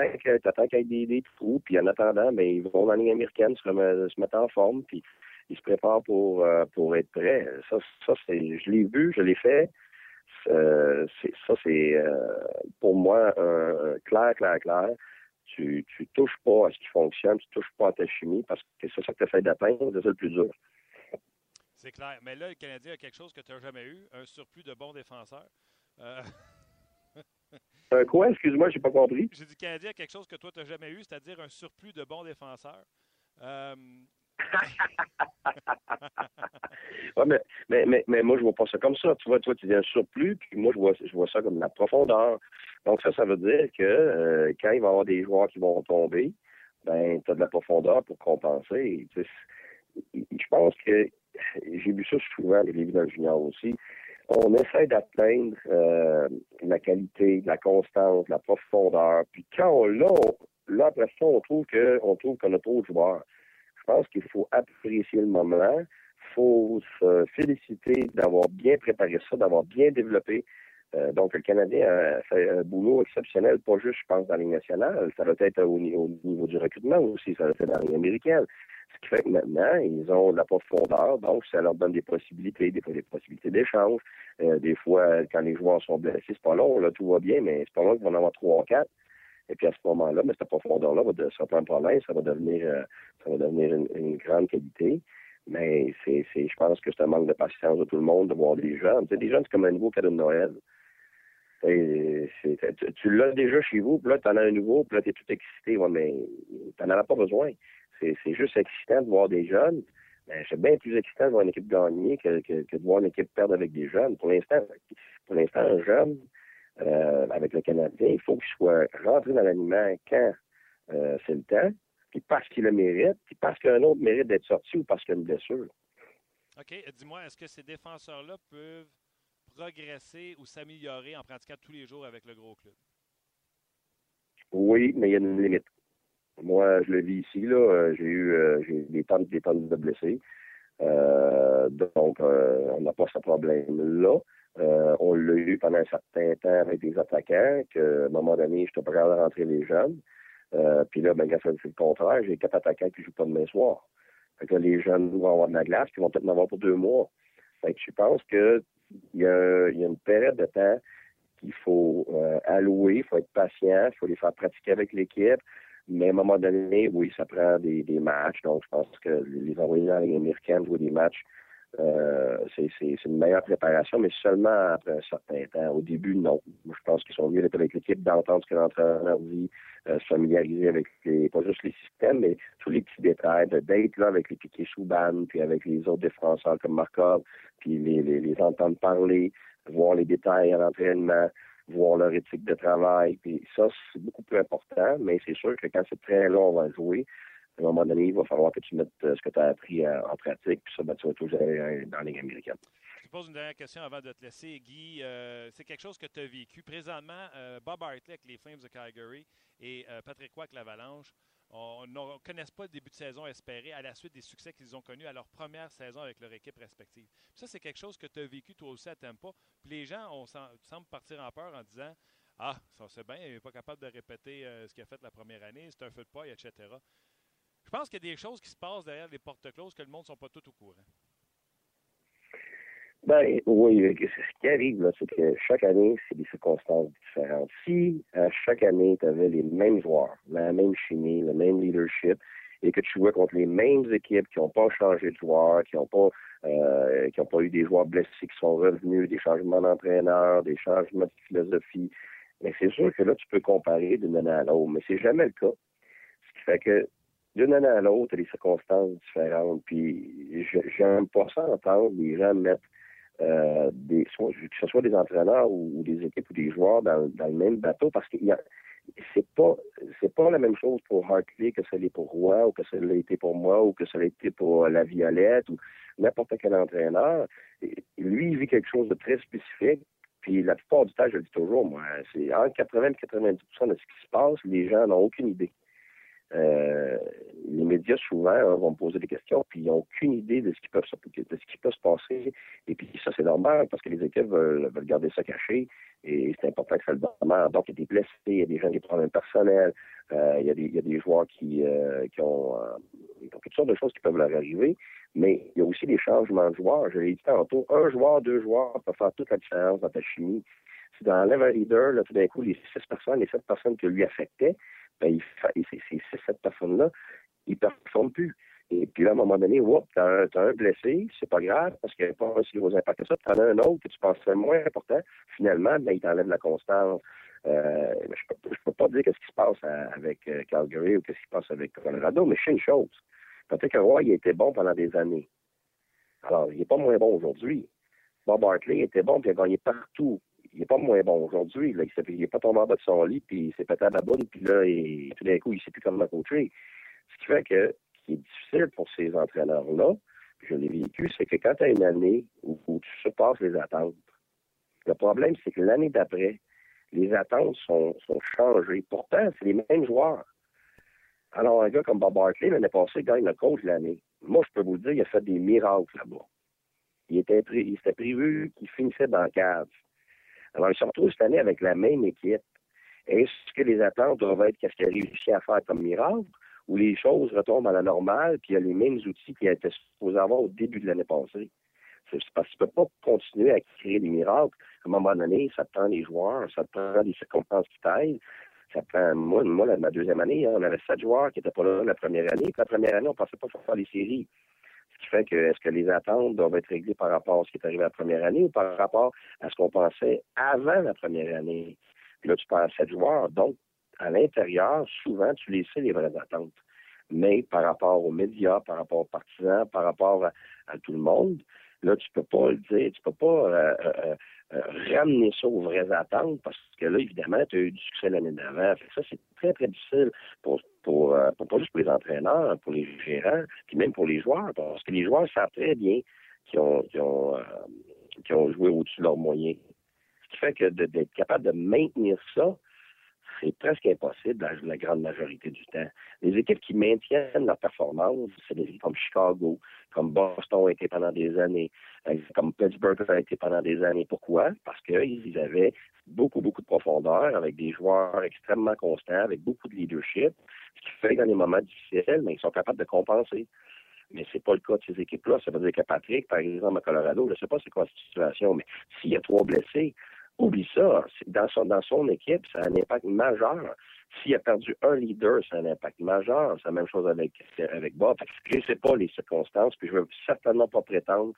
qu'il y ait des, trous, puis en attendant, ben, ils vont dans la ligne américaine se, se mettre en forme, puis ils se préparent pour, euh, pour être prêts. Ça, ça je l'ai vu, je l'ai fait. Euh, ça, c'est euh, pour moi clair, clair, clair tu, tu touches pas à ce qui fonctionne, tu touches pas à ta chimie parce que c'est ça que tu essaies d'atteindre, c'est le plus dur. C'est clair. Mais là, le Canadien a quelque chose que tu n'as jamais eu, un surplus de bons défenseurs. Euh... un quoi? Excuse-moi, j'ai pas compris. J'ai dit Canadien a quelque chose que toi, tu n'as jamais eu, c'est-à-dire un surplus de bons défenseurs. Euh... mais, mais, mais, mais, moi, je vois pas ça comme ça. Tu vois, toi, tu un surplus, puis moi, je vois, je vois ça comme la profondeur. Donc, ça, ça veut dire que euh, quand il va y avoir des joueurs qui vont tomber, ben, tu as de la profondeur pour compenser. je pense que j'ai vu ça souvent avec les le junior aussi. On essaie d'atteindre euh, la qualité, la constance, la profondeur. Puis quand on l'a, là, après ça, on trouve que on trouve qu'on a trop de joueurs. Je pense qu'il faut apprécier le moment. Il faut se féliciter d'avoir bien préparé ça, d'avoir bien développé. Euh, donc, le Canadien a fait un boulot exceptionnel, pas juste, je pense, dans la Ligue nationale. Ça doit être au, niveau du recrutement aussi, ça doit être dans la Ligue américaine. Ce qui fait que maintenant, ils ont de la profondeur, donc ça leur donne des possibilités, des fois des possibilités d'échange. Euh, des fois, quand les joueurs sont blessés, c'est pas long, là, tout va bien, mais c'est pas long qu'ils vont en avoir trois ou quatre. Et puis à ce moment-là, cette profondeur-là va un problème, ça va devenir, euh, ça va devenir une, grande qualité. Mais c'est, c'est, je pense que c'est un manque de patience de tout le monde de voir des jeunes. Tu sais, des jeunes, c'est comme un nouveau cadeau de Noël. tu, l'as déjà chez vous, puis là, tu en as un nouveau, puis là, tu es tout excité. Ouais, mais tu n'en as pas besoin. C'est, c'est juste excitant de voir des jeunes. Mais c'est bien plus excitant de voir une équipe gagner que, que, que de voir une équipe perdre avec des jeunes. Pour l'instant, pour l'instant, un jeune, euh, avec le Canadien, il faut qu'il soit rentré dans l'aliment quand euh, c'est le temps, puis parce qu'il le mérite, puis parce qu'un autre mérite d'être sorti ou parce qu'il y a une blessure. OK. Dis-moi, est-ce que ces défenseurs-là peuvent progresser ou s'améliorer en pratiquant tous les jours avec le gros club? Oui, mais il y a une limite. Moi, je le vis ici, là. J'ai eu des tonnes, des tonnes de blessés. donc, on n'a pas ce problème-là. On l'a eu pendant un certain temps avec des attaquants, qu'à un moment donné, je te prêt à rentrer les jeunes. puis là, ben, c'est le contraire. J'ai quatre attaquants qui jouent pas demain soir. Fait que les jeunes vont avoir de la glace, puis vont peut-être en avoir pour deux mois. Fait que je pense qu'il y, a, y a une période de temps qu'il faut euh, allouer, il faut être patient, il faut les faire pratiquer avec l'équipe. Mais à un moment donné, oui, ça prend des, matchs. Donc, je pense que les envoyer dans les américaine jouer des matchs euh, c'est une meilleure préparation, mais seulement après un certain temps. Au début, non. je pense qu'ils sont mieux d'être avec l'équipe, d'entendre ce que l'entraîneur dit, euh, se familiariser avec les, pas juste les systèmes, mais tous les petits détails, d'être là avec les piquets Souban, puis avec les autres défenseurs comme Markov, puis les, les, les entendre parler, voir les détails à l'entraînement, voir leur éthique de travail. Puis ça, c'est beaucoup plus important, mais c'est sûr que quand c'est très long, on va jouer à un moment donné, il va falloir que tu mettes euh, ce que tu as appris euh, en pratique, puis ça, ben, tu vas dans la Ligue américaine. Je pose une dernière question avant de te laisser. Guy, euh, c'est quelque chose que tu as vécu. Présentement, Bob Hartley avec les Flames de Calgary et Patrick avec l'Avalanche, on ne connaît pas le début de saison espéré à la suite des succès qu'ils ont connus à leur première saison avec leur équipe respective. ça, c'est quelque chose que tu as vécu toi aussi à Tampa. Puis les gens on semblent partir en peur en disant Ah, ça c'est bien, il n'est pas capable de répéter ce qu'il a fait la première année, c'est un feu de paille, etc. Pense qu'il y a des choses qui se passent derrière les portes closes que le monde ne sont pas tout au courant. Ben oui, ce qui arrive, c'est que chaque année, c'est des circonstances différentes. Si à chaque année, tu avais les mêmes joueurs, la même chimie, le même leadership, et que tu jouais contre les mêmes équipes qui n'ont pas changé de joueurs, qui n'ont pas euh, qui n'ont pas eu des joueurs blessés qui sont revenus, des changements d'entraîneur, des changements de philosophie, mais c'est sûr que là, tu peux comparer d'une année à l'autre, mais c'est jamais le cas. Ce qui fait que d'une année à l'autre, des circonstances différentes. Puis j'aime pas ça entendre les gens mettre euh, des, que ce soit des entraîneurs ou, des équipes ou des joueurs dans, le même bateau parce que c'est pas c'est pas la même chose pour Hartley que ça l'est pour Roy ou que ça l'a été pour moi ou que ça l'a été pour la Violette ou n'importe quel entraîneur. lui, il vit quelque chose de très spécifique. Puis la plupart du temps, je le dis toujours, moi, c'est entre 80 et 90 de ce qui se passe, les gens n'ont aucune idée. Euh, les médias souvent hein, vont me poser des questions, puis ils n'ont aucune idée de ce qui peut se, de ce qui peut se passer. Et puis ça, c'est normal parce que les équipes veulent, garder ça caché et c'est important que ça le demeure. Donc, il y a des blessés, il y a des gens qui ont des problèmes personnels, euh, il, y a des, il, y a des, joueurs qui, euh, qui ont, toutes sortes de choses qui peuvent leur arriver, mais il y a aussi des changements de joueurs. Je l'ai dit tantôt, un joueur, deux joueurs peuvent faire toute la différence dans ta chimie. Si dans l'Ever Leader, là, tout d'un coup, les six personnes, les sept personnes que lui affectaient, ben, ces six, sept personnes-là, ils ne performent plus. Et puis là, à un moment donné, tu as, un blessé, c'est pas grave, parce qu'il n'y a pas un si gros impact que ça. Tu en as un autre que tu pensais moins important. Finalement, ben, il t'enlève la constance. Euh, je ne peux, pas dire ce qui se passe avec euh, Calgary ou ce qui se passe avec Colorado, mais je sais une chose. Que Roy, il était bon pendant des années. Alors, il n'est pas moins bon aujourd'hui. Bob Hartley était bon, puis il a gagné partout il n'est pas moins bon aujourd'hui. Il n'est pas tombé en bas de son lit, puis il s'est pété à la boule, puis là, tout d'un coup, il ne sait plus comment coacher. Ce qui fait que ce qui est difficile pour ces entraîneurs-là, je l'ai vécu, c'est que quand tu as une année où, tu surpasses les attentes, le problème, c'est que l'année d'après, les attentes sont, sont changées. Pourtant, c'est les mêmes joueurs. Alors, un gars comme Bob Barkley, l'année passée, gagne le coach l'année. Moi, je peux vous le dire, il a fait des miracles là-bas. Il était, il prévu qu'il finissait dans le cave. Alors, ils se retrouvent cette année avec la même équipe. Est-ce que les attentes doivent être qu'est-ce qu'il a réussi à faire comme miracle ou les choses retombent à la normale puis il y a les mêmes outils qu'il était supposé avoir au début de l'année passée? Parce que tu ne peux pas continuer à créer des miracles. À un moment donné, ça te prend des joueurs, ça te prend des circonstances qui t'aident. Ça prend, moi, moi, ma deuxième année, hein, on avait sept joueurs qui n'étaient pas là la première année. Puis la première année, on ne pensait pas faire les séries qui fait que est-ce que les attentes doivent être réglées par rapport à ce qui est arrivé la première année ou par rapport à ce qu'on pensait avant la première année? Là, tu parles à joueurs. Donc, à l'intérieur, souvent, tu les les vraies attentes. Mais par rapport aux médias, par rapport aux partisans, par rapport à tout le monde, Là, tu peux pas le dire, tu peux pas euh, euh, euh, ramener ça aux vraies attentes parce que là, évidemment, tu as eu du succès l'année d'avant. Ça, c'est très, très difficile pour, pour, pour, pas juste pour les entraîneurs, pour les gérants, puis même pour les joueurs, parce que les joueurs savent très bien qu'ils ont, ont qui ont joué au-dessus de leurs moyens. Ce qui fait que d'être capable de maintenir ça, c'est presque impossible la, la, grande majorité du temps. Les équipes qui maintiennent leur performance, c'est des équipes comme Chicago, comme Boston a été pendant des années, euh, comme Pittsburgh a été pendant des années. Pourquoi? Parce qu'ils avaient beaucoup, beaucoup de profondeur, avec des joueurs extrêmement constants, avec beaucoup de leadership, ce qui fait que dans les moments difficiles, mais ils sont capables de compenser. Mais c'est pas le cas de ces équipes-là. Ça veut dire que Patrick, par exemple, à Colorado, je ne sais pas c'est quoi la situation, mais s'il y a trois blessés, Oublie ça. Dans son, équipe, ça a un impact majeur. S'il a perdu un leader, ça a un impact majeur. C'est la même chose avec, Bob. Je ne sais pas les circonstances, puis je ne veux certainement pas prétendre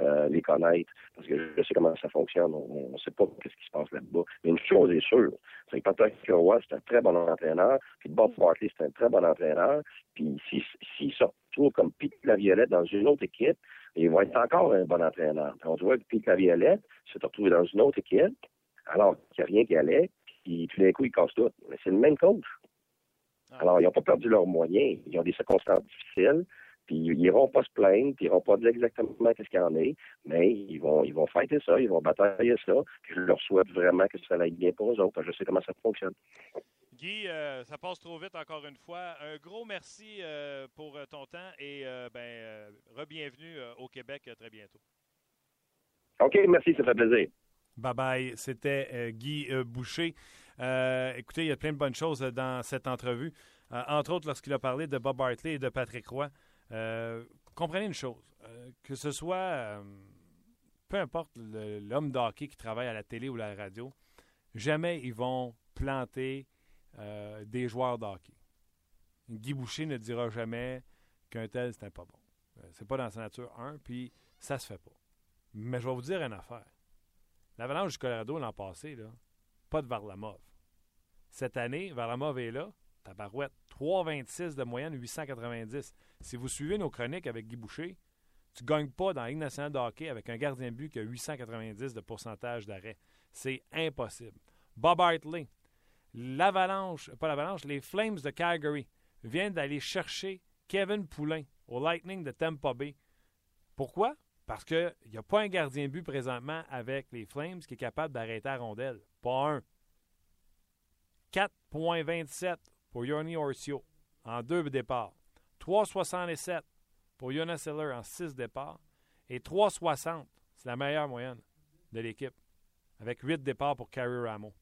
euh, les connaître, parce que je sais comment ça fonctionne. On ne sait pas ce qui se passe là-bas. Mais une chose est sûre, c'est que Patrick Roy, c'est un très bon entraîneur, puis Bob Bartley, c'est un très bon entraîneur, puis s'il si, se retrouve comme Pete Laviolette dans une autre équipe, il va être encore un bon entraîneur. on voit que Pete Laviolette s'est retrouvé dans une autre équipe, alors qu'il n'y a rien qui allait, puis tout d'un coup, il casse tout. Mais c'est le même coach. Ah. Alors, ils n'ont pas perdu leurs moyens. Ils ont des circonstances difficiles. Puis ils n'iront pas se plaindre, puis ils n'iront pas dire exactement qu'est-ce qu'il y en est, mais ils vont ils vont fêter ça, ils vont batailler ça. Puis je leur souhaite vraiment que ça aille bien pour eux autres. Je sais comment ça fonctionne. Guy, euh, ça passe trop vite encore une fois. Un gros merci euh, pour euh, ton temps et re-bienvenue au Québec très bientôt. OK, merci, ça fait plaisir. Bye bye. C'était Guy Boucher. écoutez, il y a plein de bonnes choses dans cette entrevue. entre autres, lorsqu'il a parlé de Bob Hartley et de Patrick Roy. Euh, comprenez une chose, euh, que ce soit, euh, peu importe l'homme d'hockey qui travaille à la télé ou à la radio, jamais ils vont planter des joueurs d'hockey. Guy Boucher ne dira jamais qu'un tel, c'était pas bon. C'est pas dans sa nature, un, puis ça se fait pas. Mais je vais vous dire une affaire. L'Avalanche du Colorado l'an passé, là, pas de Varlamov. Cette année, Varlamov est là, tabarouette. 3,26 de moyenne, 890. Si vous suivez nos chroniques avec Guy Boucher, tu ne gagnes pas dans la Ligue nationale de hockey avec un gardien de but qui a 890 de pourcentage d'arrêt. C'est impossible. Bob Hartley, l'Avalanche, pas l'Avalanche, les Flames de Calgary viennent d'aller chercher Kevin Poulain au Lightning de Tampa Bay. Pourquoi? Parce qu'il n'y a pas un gardien but présentement avec les Flames qui est capable d'arrêter la rondelle. Pas un. 4,27 pour Yoni Orcio en deux départs. 3,67 pour Jonas Seller en six départs. Et 3,60, c'est la meilleure moyenne de l'équipe, avec huit départs pour Carrie Rameau.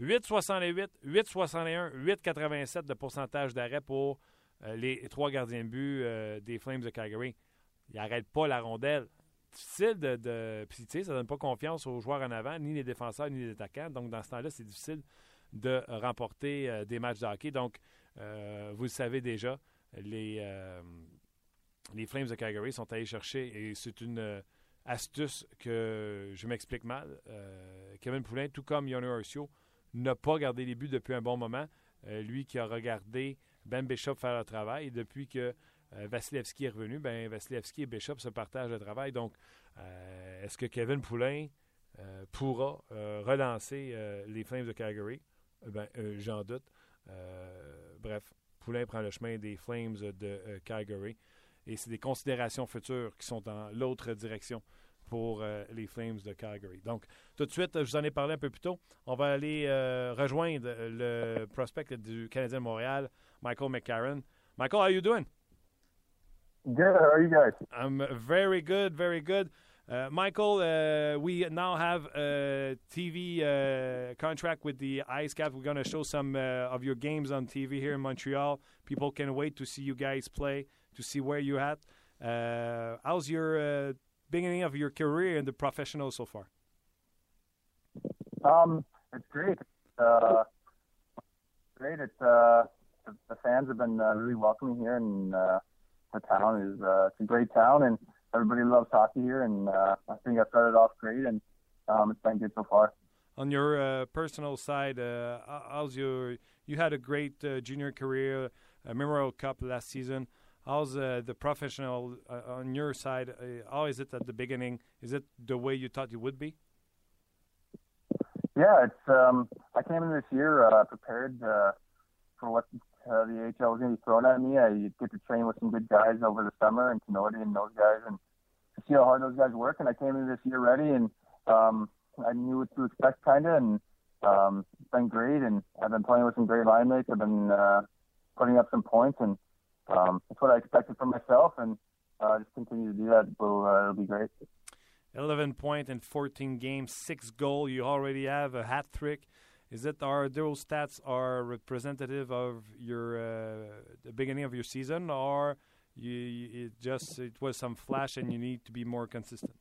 8,68, 8,61, 8,87 de pourcentage d'arrêt pour les trois gardiens de but euh, des Flames de Calgary. Ils n'arrêtent pas la rondelle. Difficile de. de puis, tu sais, ça ne donne pas confiance aux joueurs en avant, ni les défenseurs, ni les attaquants. Donc, dans ce temps-là, c'est difficile de remporter euh, des matchs de hockey. Donc, euh, vous le savez déjà, les, euh, les Flames de Calgary sont allés chercher, et c'est une astuce que je m'explique mal. Kevin Poulin, tout comme Yonah Ursio, n'a pas gardé les buts depuis un bon moment. lui qui a regardé Ben Bishop faire le travail. Depuis que Vasilevski est revenu, ben Vasilevski et Bishop se partagent le travail. Donc, est-ce que Kevin Poulin pourra relancer les Flames de Calgary? Ben, euh, j'en doute. Euh, bref, Poulain prend le chemin des Flames de euh, Calgary. Et c'est des considérations futures qui sont dans l'autre direction pour les Flames de Calgary. Donc, tout de suite, je vous en ai parlé un peu plus tôt. On va aller rejoindre le prospect du Canadien de Montréal, Michael McCarron. Michael, how are you doing? Good. How are you guys? I'm very good, very good. Uh, Michael, uh, we now have a TV uh, contract with the Ice Caps. We're going to show some uh, of your games on TV here in Montreal. People can wait to see you guys play, to see where you're at. Uh, how's your uh, beginning of your career in the professional so far? Um, it's great. great. It's the, the fans have been really welcoming here, and the town is it's a great town and everybody loves hockey here, and uh, I think I started off great, and um, it's been good so far. On your uh, personal side, uh, how's your? You had a great uh, junior career, a Memorial Cup last season. How's uh, the professional uh, on your side? how is it at the beginning? Is it the way you thought you would be? Yeah, it's. Um, I came in this year prepared for what uh, the AHL was going to be thrown at me. I get to train with some good guys over the summer and Canody and those guys, and to see how hard those guys work. And I came into this year ready, and um, I knew what to expect, kind of. And um, it's been great, and I've been playing with some great line mates. I've been uh, putting up some points, and um, that's what I expected from myself. And uh, just continue to do that. Will uh, it'll be great. 11 point in 14 games, six goal. You already have a hat trick. Is that are those stats are representative of your uh, the beginning of your season, or you, you, it just it was some flash and you need to be more consistent?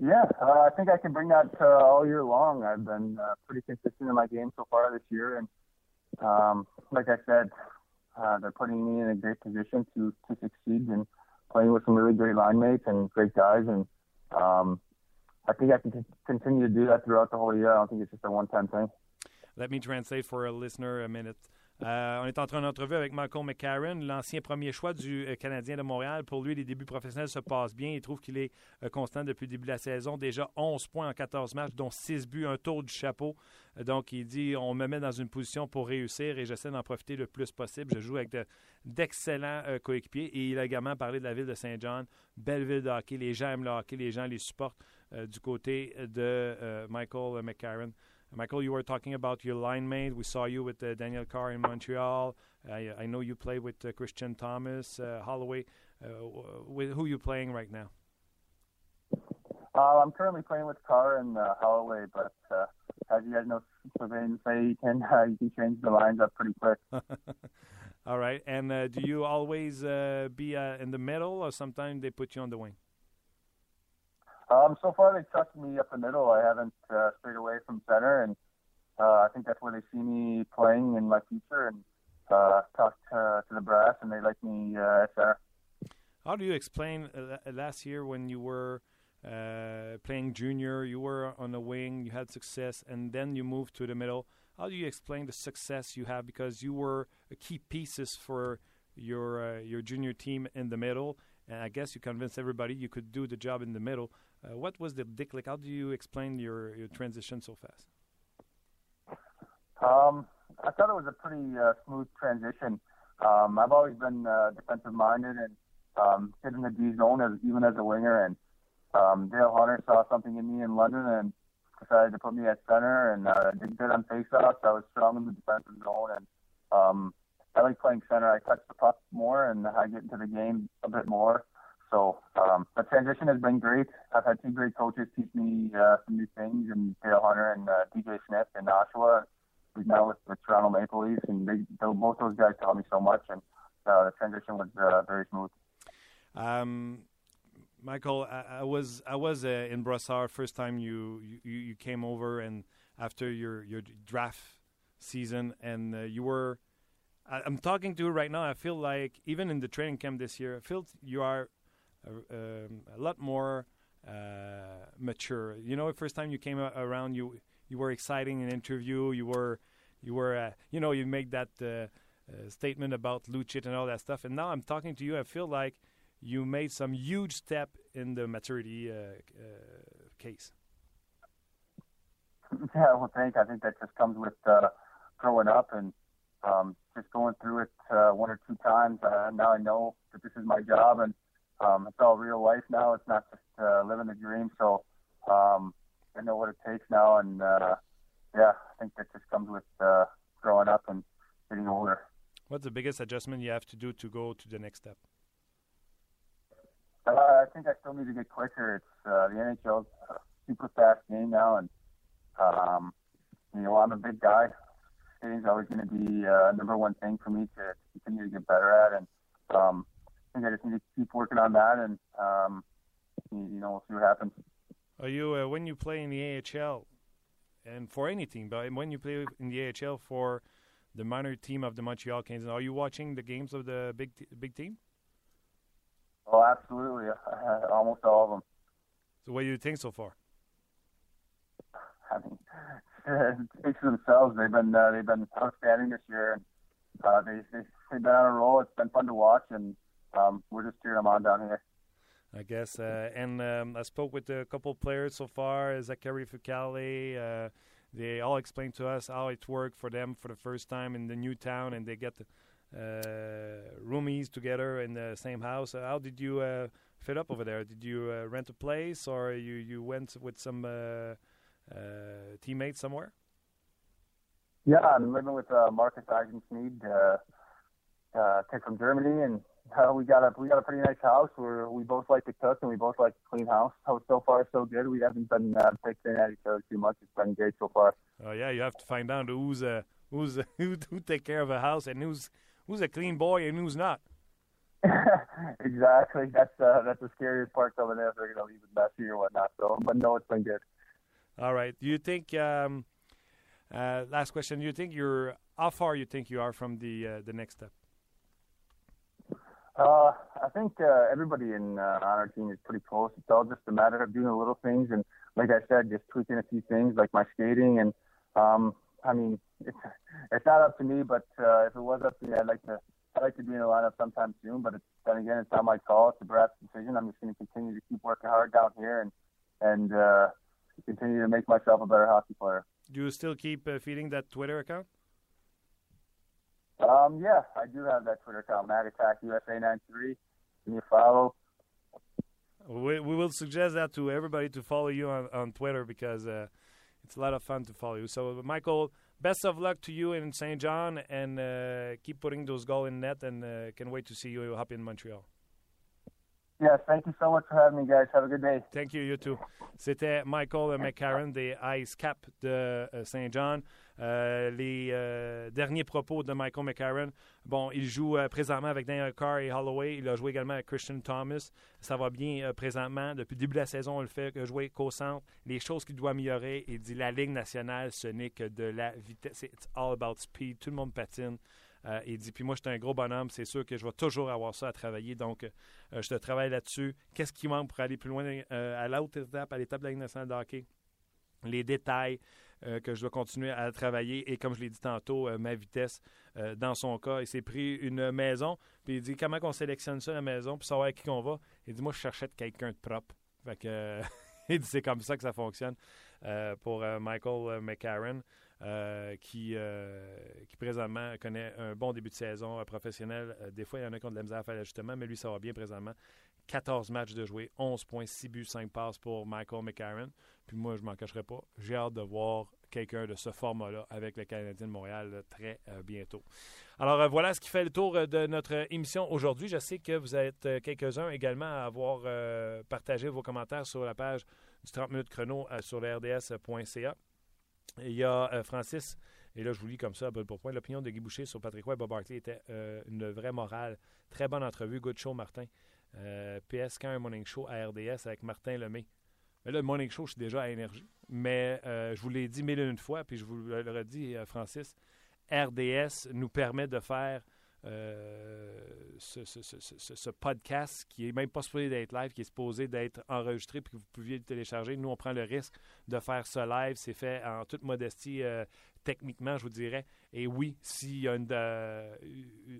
Yeah, uh, I think I can bring that uh, all year long. I've been uh, pretty consistent in my game so far this year, and um, like I said, uh, they're putting me in a great position to to succeed and playing with some really great line mates and great guys, and um, I think I can continue to do that throughout the whole year. I don't think it's just a one-time thing. Let me translate for a listener a minute. Euh, on est en train d'entrevue avec Malcolm McCarron, l'ancien premier choix du euh, Canadien de Montréal. Pour lui, les débuts professionnels se passent bien. Il trouve qu'il est euh, constant depuis le début de la saison. Déjà 11 points en 14 matchs, dont 6 buts, un tour du chapeau. Donc, il dit on me met dans une position pour réussir et j'essaie d'en profiter le plus possible. Je joue avec d'excellents coéquipiers. Et il a également parlé de la ville de Saint-Jean. Belle ville de hockey. Les gens aiment le hockey. Les gens les supportent du côté de Michael McCarron. Michael, you were talking about your line mate. We saw you with uh, Daniel Carr in Montreal. I, I know you play with uh, Christian Thomas, uh, Holloway. Uh, with who are you playing right now? Uh, I'm currently playing with Carr and uh, Holloway, but as you guys know, Sylvain say you can you can change the lines up pretty quick. All right, and do you always be in the middle, or sometimes they put you on the wing? Um, so far, they trusted me up the middle. I haven't uh, strayed away from center, and uh, I think that's where they see me playing in my future. And uh, talked uh, to the brass, and they like me uh, at. How do you explain uh, last year when you were uh, playing junior, you were on the wing, you had success, and then you moved to the middle? How do you explain the success you have because you were a key pieces for your uh, your junior team in the middle, and I guess you convinced everybody you could do the job in the middle. Uh, what was the dick like? How do you explain your, your transition so fast? Um, I thought it was a pretty uh, smooth transition. Um, I've always been uh, defensive minded and um, hitting the D zone as even as a winger. And um, Dale Hunter saw something in me in London and decided to put me at center and uh, did good on faceoffs. I was strong in the defensive zone and um, I like playing center. I touch the puck more and I get into the game a bit more. So um, the transition has been great. I've had two great coaches teach me uh, some new things, and Dale Hunter and uh, DJ Smith in Oshawa. We've now with the Toronto Maple Leafs, and they, both those guys taught me so much, and uh, the transition was uh, very smooth. Um, Michael, I, I, was I was uh, in Brossard first time you, you you came over, and after your your draft season, and uh, you were. I'm talking to you right now. I feel like even in the training camp this year, I feel you are a, um, a lot more uh, mature. You know, the first time you came around, you you were exciting in interview. You were you were uh, you know you make that uh, uh, statement about Lucic and all that stuff. And now I'm talking to you. I feel like you made some huge step in the maturity uh, uh, case. Yeah, well, thank. I think that just comes with growing up and um, just going through it one or two times. Now I know that this is my job, and um, it's all real life now. It's not just uh, living the dream. So um, I know what it takes now, and uh, yeah, I think that just comes with uh, growing up and getting older. What's the biggest adjustment you have to do to go to the next step? Uh, I think I still need to get quicker. It's uh, the NHL's a super fast game now, and um, you know I'm a big guy. Skating's always going to be uh, number one thing for me to continue to get better at, and um, think I just need to keep working on that, and um, you know, we'll see what happens. Are you uh, when you play in the AHL, and for any team, but when you play in the AHL for the minor team of the Montreal Canadiens, are you watching the games of the big big team? Oh, absolutely, almost all of them. So, what do you think so far? I mean, speaks for themselves. They've been uh, they've been outstanding this year, and uh, they, they they've been on a roll. It's been fun to watch, and um, we're just cheering them on down here. I guess. Uh, and um, I spoke with a couple of players so far, Zachary Fucale. Uh, they all explained to us how it worked for them for the first time in the new town, and they get uh, roomies together in the same house. how did you uh, fit up over there? Did you uh, rent a place or you, you went with some uh, uh, teammates somewhere? Yeah, I'm living with uh, Marcus Eigensmead, uh, uh, kid from Germany, and uh, we got a we got a pretty nice house where we both like to cook and we both like to clean house. So so far so good. We haven't been uh, picking at each other too much. It's been great so far. Oh yeah, you have to find out who's uh, who's who who take care of a house and who's who's a clean boy and who's not. exactly. That's uh, that's the scariest part coming in if they're going to leave it messy or whatnot. So, but no, it's been good. All right. Do you think? Um, uh, last question. Do you think you're how far you think you are from the uh, the next step? Uh, I think uh, everybody in uh, on our team is pretty close. It's all just a matter of doing the little things, and like I said, just tweaking a few things, like my skating. And um, I mean, it's it's not up to me, but uh, if it was up to me, I'd like to I'd like to be in the lineup sometime soon. But it's, then again, it's not my call. It's the Brad's decision. I'm just going to continue to keep working hard down here and and uh, continue to make myself a better hockey player. Do you still keep uh, feeding that Twitter account? Um, yeah, I do have that Twitter account, Mag Attack USA 93. Give me a follow. We, we will suggest that to everybody to follow you on, on Twitter because uh, it's a lot of fun to follow you. So, Michael, best of luck to you in St. John and uh, keep putting those goals in net and uh, can wait to see you up in Montreal. Yes, thank you so much for having me, guys. Have a good day. Thank you, you too. C'était Michael McCarron des Ice Cap de euh, Saint John. Euh, les euh, derniers propos de Michael McCarron. Bon, il joue euh, présentement avec Daniel Carr et Holloway. Il a joué également avec Christian Thomas. Ça va bien présentement. Depuis le début de la saison, on le fait jouer qu'au centre. Les choses qu'il doit améliorer, il dit la Ligue nationale, ce n'est que de la vitesse. It's all about speed. Tout le monde patine. Euh, il dit, puis moi, je suis un gros bonhomme, c'est sûr que je vais toujours avoir ça à travailler, donc euh, je te travaille là-dessus. Qu'est-ce qui manque pour aller plus loin euh, à l'autre étape, à l'étape de la Ligue nationale de hockey? Les détails que je dois continuer à travailler et, comme je l'ai dit tantôt, ma vitesse. dans son cas, il s'est pris une maison, puis il dit comment on sélectionne ça, la maison, pour savoir à qui on va? Il dit, moi, je cherchais quelqu'un de propre. Fait que, il dit, c'est comme ça que ça fonctionne pour Michael McCarron. Euh, qui, euh, qui présentement connaît un bon début de saison euh, professionnel. des fois, il y en a qui ont de la misère à faire l'ajustement, mais lui, ça va bien présentement. 14 matchs de jouer, 11 points, 6 buts, 5 passes pour Michael McCarron. Puis moi, je m'en cacherai pas. J'ai hâte de voir quelqu'un de ce format-là avec le Canadien de Montréal très bientôt. Alors voilà ce qui fait le tour de notre émission aujourd'hui. Je sais que vous êtes quelques-uns également à avoir partagé vos commentaires sur la page du 30 minutes chrono sur le Il y a euh, Francis, et là je vous lis comme ça, pour point. L'opinion de Guy Boucher sur Patrick Roy et Bob Barkley était euh, une vraie morale. Très bonne entrevue. Good show, Martin. Euh, PS, quand morning show à RDS avec Martin Lemay. Mais là, le morning show, je suis déjà à énergie. Mais je vous l'ai dit mille et une fois, puis je vous le redis, Francis. RDS nous permet de faire ce, ce, podcast qui est même pas supposé d'être live, qui est supposé d'être enregistré puis que vous pouviez le télécharger. Nous, on prend le risque de faire ce live. C'est fait en toute modestie euh, techniquement, je vous dirais. Et oui, s'il y a une, euh,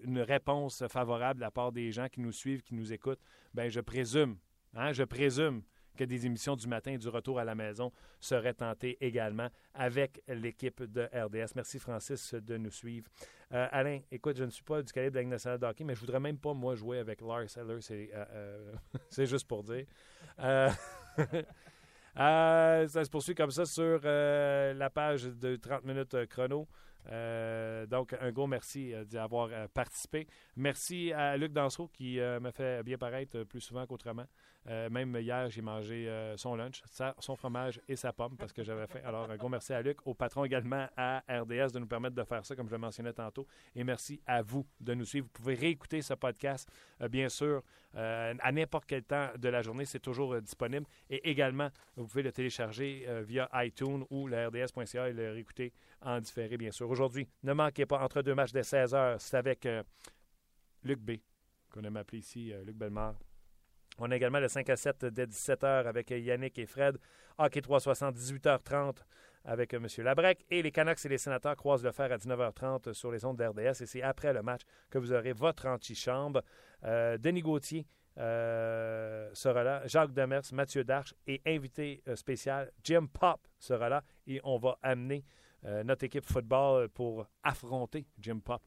une, réponse favorable de la part des gens qui nous suivent, qui nous écoutent, ben je présume, hein, je présume que des émissions du matin du retour à la maison seraient tentées également avec l'équipe de RDS. Merci Francis de nous suivre. Euh, Alain, écoute, je ne suis pas du calibre de la nationale de hockey, mais je voudrais même pas, moi, jouer avec Lars Eller. C'est, euh, euh, juste pour dire. ça se poursuit comme ça sur la page de 30 minutes chrono. donc, un gros merci d'y avoir participé. Merci à Luc Dansereau qui m'a fait bien paraître plus souvent qu'autrement. Euh, même hier, j'ai mangé euh, son lunch, son fromage et sa pomme parce que j'avais faim. Alors, un gros merci à Luc, au patron également à RDS de nous permettre de faire ça, comme je le mentionnais tantôt. Et merci à vous de nous suivre. Vous pouvez réécouter ce podcast, euh, bien sûr, à n'importe quel temps de la journée. C'est toujours disponible. Et également, vous pouvez le télécharger via iTunes ou le RDS.ca et le réécouter en différé, bien sûr. Aujourd'hui, ne manquez pas, entre deux matchs de 16 h, c'est avec Luc B, qu'on aime appeler ici Luc Bellemare. On a également le 5 à 7 dès 17h avec Yannick et Fred. Hockey 360, 18h30 avec M. Labrec. Et les Canucks et les Sénateurs croisent le fer à 19h30 sur les ondes d'RDS. Et c'est après le match que vous aurez votre antichambre. Euh, Denis Gauthier euh, sera là. Jacques Demers, Mathieu Darche et invité euh, spécial Jim Pop sera là. Et on va amener notre équipe football pour affronter Jim Pop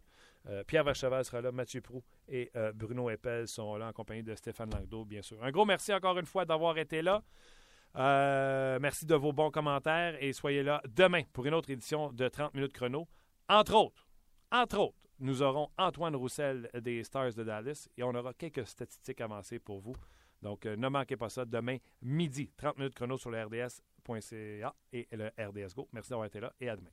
Euh, Pierre Vercheval sera là, Mathieu Prou et euh, Bruno Eppel sont là en compagnie de Stéphane Langdo, bien sûr. Un gros merci encore une fois d'avoir été là. Euh, merci de vos bons commentaires et soyez là demain pour une autre édition de 30 minutes chrono. Entre autres, entre autres, nous aurons Antoine Roussel des Stars de Dallas et on aura quelques statistiques avancées pour vous. Donc, ne manquez pas ça demain midi, 30 minutes chrono sur le RDS.ca et le RDS Go. Merci d'avoir été là et à demain.